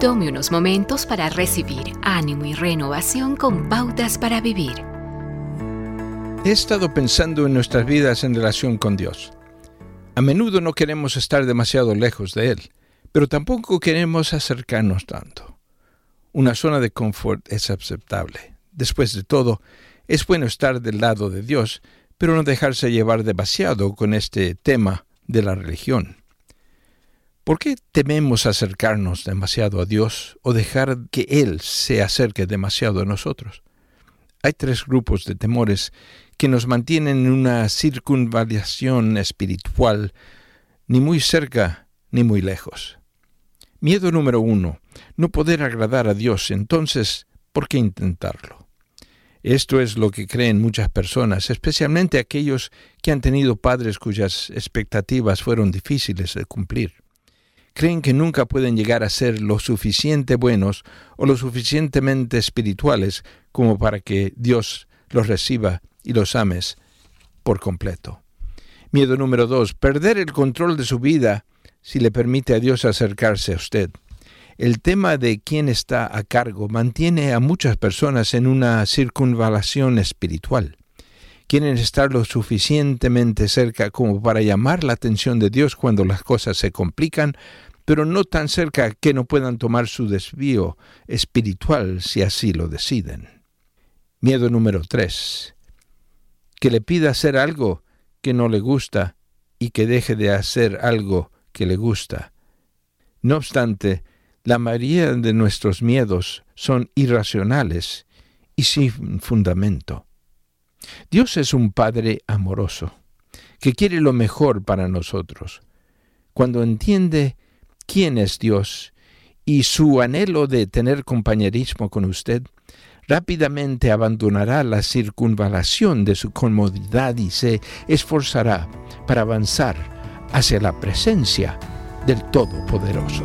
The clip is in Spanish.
Tome unos momentos para recibir ánimo y renovación con pautas para vivir. He estado pensando en nuestras vidas en relación con Dios. A menudo no queremos estar demasiado lejos de Él, pero tampoco queremos acercarnos tanto. Una zona de confort es aceptable. Después de todo, es bueno estar del lado de Dios, pero no dejarse llevar demasiado con este tema de la religión. ¿Por qué tememos acercarnos demasiado a Dios o dejar que Él se acerque demasiado a nosotros? Hay tres grupos de temores que nos mantienen en una circunvalación espiritual, ni muy cerca ni muy lejos. Miedo número uno, no poder agradar a Dios, entonces, ¿por qué intentarlo? Esto es lo que creen muchas personas, especialmente aquellos que han tenido padres cuyas expectativas fueron difíciles de cumplir creen que nunca pueden llegar a ser lo suficiente buenos o lo suficientemente espirituales como para que Dios los reciba y los ames por completo. Miedo número dos, perder el control de su vida si le permite a Dios acercarse a usted. El tema de quién está a cargo mantiene a muchas personas en una circunvalación espiritual. Quieren estar lo suficientemente cerca como para llamar la atención de Dios cuando las cosas se complican, pero no tan cerca que no puedan tomar su desvío espiritual si así lo deciden. Miedo número tres. Que le pida hacer algo que no le gusta y que deje de hacer algo que le gusta. No obstante, la mayoría de nuestros miedos son irracionales y sin fundamento. Dios es un Padre amoroso, que quiere lo mejor para nosotros. Cuando entiende quién es Dios y su anhelo de tener compañerismo con usted, rápidamente abandonará la circunvalación de su comodidad y se esforzará para avanzar hacia la presencia del Todopoderoso.